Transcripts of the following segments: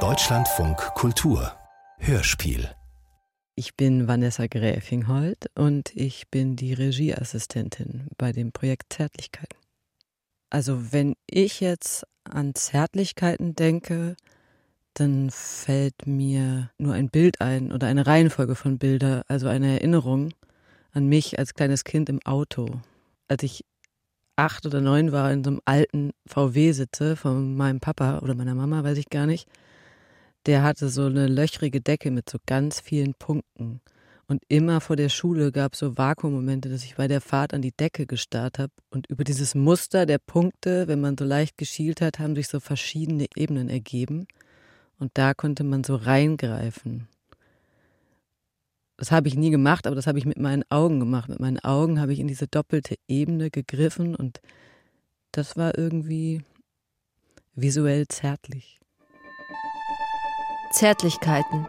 Deutschlandfunk Kultur Hörspiel ich bin Vanessa Gräfinghold und ich bin die Regieassistentin bei dem Projekt Zärtlichkeiten. Also wenn ich jetzt an Zärtlichkeiten denke, dann fällt mir nur ein Bild ein oder eine Reihenfolge von Bilder, also eine Erinnerung an mich als kleines Kind im Auto. Als ich acht oder neun war, in so einem alten VW sitze von meinem Papa oder meiner Mama, weiß ich gar nicht der hatte so eine löchrige Decke mit so ganz vielen Punkten. Und immer vor der Schule gab es so Vakuummomente, dass ich bei der Fahrt an die Decke gestarrt habe. Und über dieses Muster der Punkte, wenn man so leicht geschielt hat, haben sich so verschiedene Ebenen ergeben. Und da konnte man so reingreifen. Das habe ich nie gemacht, aber das habe ich mit meinen Augen gemacht. Mit meinen Augen habe ich in diese doppelte Ebene gegriffen und das war irgendwie visuell zärtlich. Zärtlichkeiten.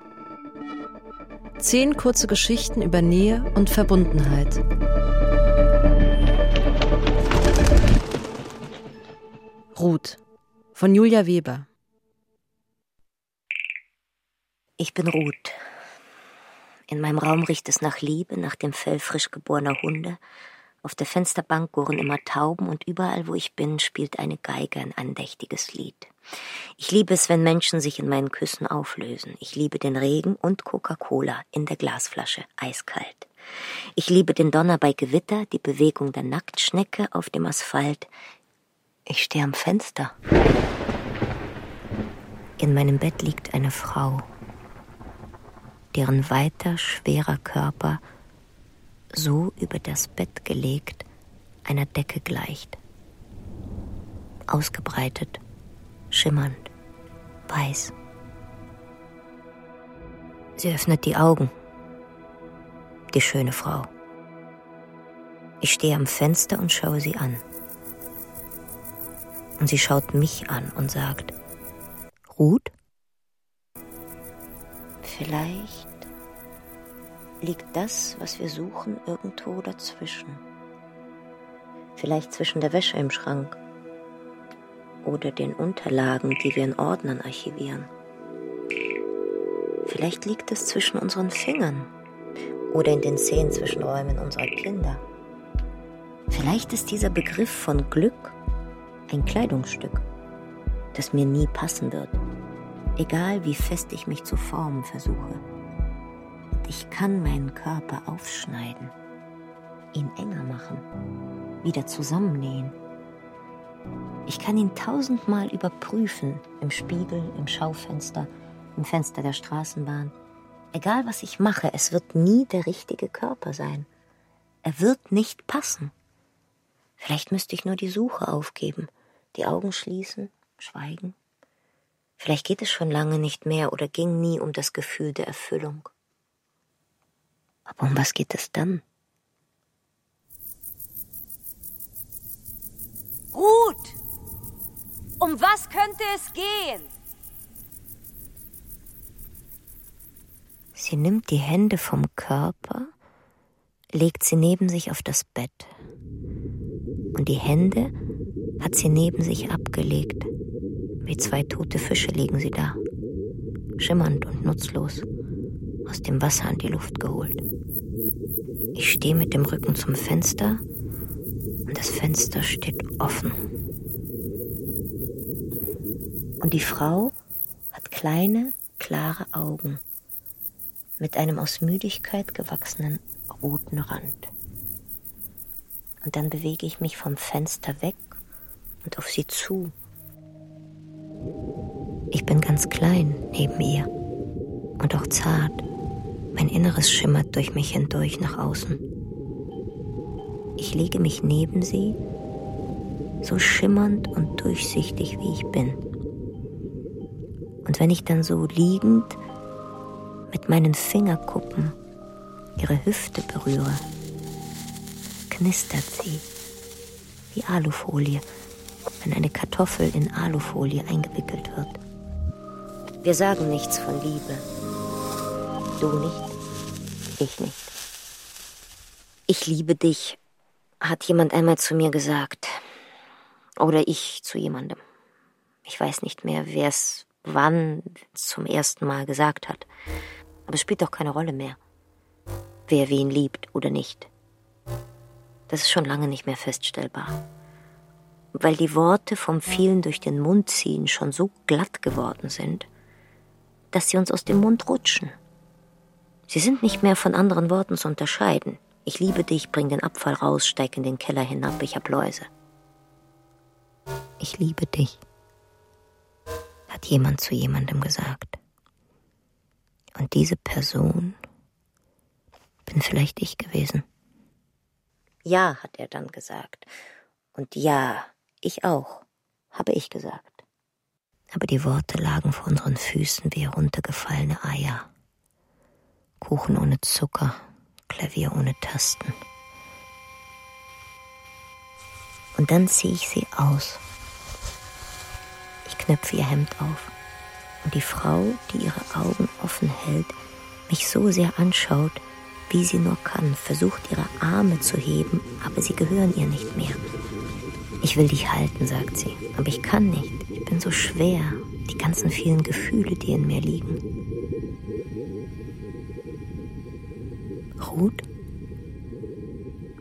Zehn kurze Geschichten über Nähe und Verbundenheit. Ruth von Julia Weber. Ich bin Ruth. In meinem Raum riecht es nach Liebe, nach dem Fell frisch geborener Hunde. Auf der Fensterbank gurren immer Tauben und überall, wo ich bin, spielt eine Geige ein andächtiges Lied. Ich liebe es, wenn Menschen sich in meinen Küssen auflösen. Ich liebe den Regen und Coca-Cola in der Glasflasche, eiskalt. Ich liebe den Donner bei Gewitter, die Bewegung der Nacktschnecke auf dem Asphalt. Ich stehe am Fenster. In meinem Bett liegt eine Frau, deren weiter, schwerer Körper so über das Bett gelegt einer Decke gleicht. Ausgebreitet schimmernd, weiß. Sie öffnet die Augen. Die schöne Frau. Ich stehe am Fenster und schaue sie an. Und sie schaut mich an und sagt, Ruth? Vielleicht liegt das, was wir suchen, irgendwo dazwischen. Vielleicht zwischen der Wäsche im Schrank oder den Unterlagen, die wir in Ordnern archivieren. Vielleicht liegt es zwischen unseren Fingern oder in den zehn Zwischenräumen unserer Kinder. Vielleicht ist dieser Begriff von Glück ein Kleidungsstück, das mir nie passen wird, egal wie fest ich mich zu formen versuche. Ich kann meinen Körper aufschneiden, ihn enger machen, wieder zusammennähen ich kann ihn tausendmal überprüfen, im Spiegel, im Schaufenster, im Fenster der Straßenbahn. Egal was ich mache, es wird nie der richtige Körper sein. Er wird nicht passen. Vielleicht müsste ich nur die Suche aufgeben, die Augen schließen, schweigen. Vielleicht geht es schon lange nicht mehr oder ging nie um das Gefühl der Erfüllung. Aber um was geht es dann? Ruth! Um was könnte es gehen? Sie nimmt die Hände vom Körper, legt sie neben sich auf das Bett. Und die Hände hat sie neben sich abgelegt. Wie zwei tote Fische liegen sie da, schimmernd und nutzlos, aus dem Wasser an die Luft geholt. Ich stehe mit dem Rücken zum Fenster und das Fenster steht offen. Und die Frau hat kleine, klare Augen mit einem aus Müdigkeit gewachsenen roten Rand. Und dann bewege ich mich vom Fenster weg und auf sie zu. Ich bin ganz klein neben ihr und auch zart. Mein Inneres schimmert durch mich hindurch nach außen. Ich lege mich neben sie, so schimmernd und durchsichtig wie ich bin. Und wenn ich dann so liegend mit meinen Fingerkuppen ihre Hüfte berühre, knistert sie wie Alufolie, wenn eine Kartoffel in Alufolie eingewickelt wird. Wir sagen nichts von Liebe. Du nicht, ich nicht. Ich liebe dich, hat jemand einmal zu mir gesagt. Oder ich zu jemandem. Ich weiß nicht mehr, wer es wann zum ersten Mal gesagt hat. Aber es spielt doch keine Rolle mehr, wer wen liebt oder nicht. Das ist schon lange nicht mehr feststellbar. Weil die Worte vom vielen durch den Mund ziehen schon so glatt geworden sind, dass sie uns aus dem Mund rutschen. Sie sind nicht mehr von anderen Worten zu unterscheiden. Ich liebe dich, bring den Abfall raus, steig in den Keller hinab, ich hab Läuse. Ich liebe dich, hat jemand zu jemandem gesagt. Und diese Person bin vielleicht ich gewesen. Ja, hat er dann gesagt. Und ja, ich auch, habe ich gesagt. Aber die Worte lagen vor unseren Füßen wie heruntergefallene Eier. Kuchen ohne Zucker, Klavier ohne Tasten. Und dann ziehe ich sie aus. Ich knöpfe ihr Hemd auf. Und die Frau, die ihre Augen offen hält, mich so sehr anschaut, wie sie nur kann, versucht ihre Arme zu heben, aber sie gehören ihr nicht mehr. Ich will dich halten, sagt sie, aber ich kann nicht. Bin so schwer, die ganzen vielen Gefühle, die in mir liegen. Ruth?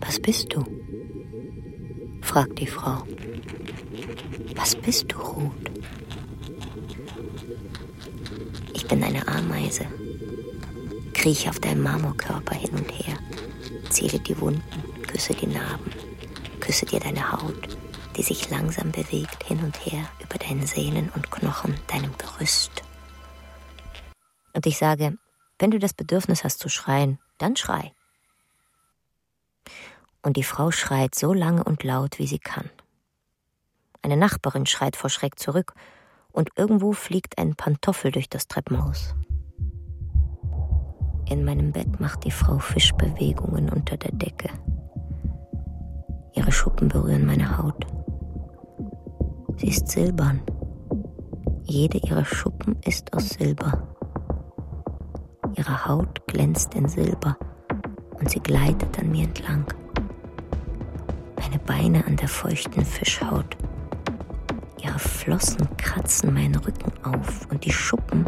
Was bist du? fragt die Frau. Was bist du, Ruth? Ich bin eine Ameise. Krieche auf deinem Marmorkörper hin und her, zähle die Wunden, küsse die Narben, küsse dir deine Haut, die sich langsam bewegt hin und her über deinen Sehnen und Knochen, deinem Gerüst. Und ich sage, wenn du das Bedürfnis hast zu schreien, dann schrei. Und die Frau schreit so lange und laut, wie sie kann. Eine Nachbarin schreit vor Schreck zurück, und irgendwo fliegt ein Pantoffel durch das Treppenhaus. In meinem Bett macht die Frau Fischbewegungen unter der Decke. Ihre Schuppen berühren meine Haut. Sie ist silbern. Jede ihrer Schuppen ist aus Silber. Ihre Haut glänzt in Silber und sie gleitet an mir entlang. Meine Beine an der feuchten Fischhaut. Ihre Flossen kratzen meinen Rücken auf und die Schuppen,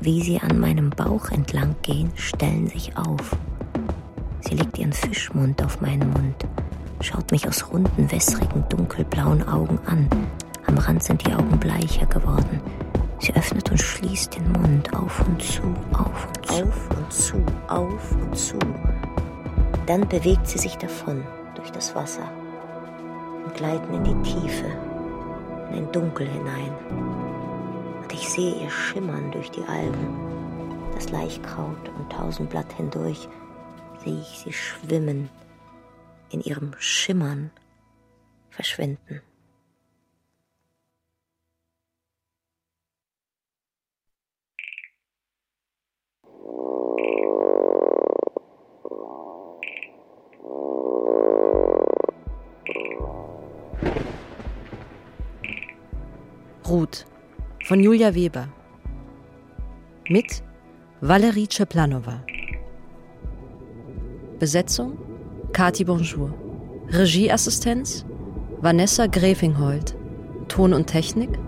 wie sie an meinem Bauch entlang gehen, stellen sich auf. Sie legt ihren Fischmund auf meinen Mund, schaut mich aus runden, wässrigen, dunkelblauen Augen an. Am Rand sind die Augen bleicher geworden. Sie öffnet und schließt den Mund auf und zu, auf und zu. Auf und zu, auf und zu. Dann bewegt sie sich davon durch das Wasser und gleiten in die Tiefe, in ein Dunkel hinein. Und ich sehe ihr schimmern durch die Algen, das Laichkraut und Tausendblatt hindurch sehe ich sie schwimmen, in ihrem Schimmern verschwinden. Ruth von Julia Weber. Mit Valerie Ceplanova. Besetzung Kati Bonjour. Regieassistenz Vanessa Gräfinghold. Ton und Technik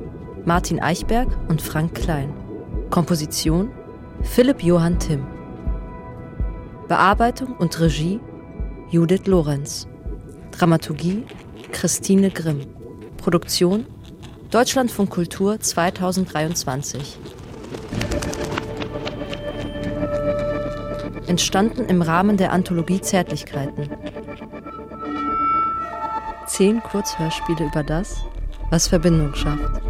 Martin Eichberg und Frank Klein. Komposition Philipp Johann Timm. Bearbeitung und Regie Judith Lorenz. Dramaturgie Christine Grimm. Produktion Deutschlandfunk Kultur 2023. Entstanden im Rahmen der Anthologie Zärtlichkeiten. Zehn Kurzhörspiele über das, was Verbindung schafft.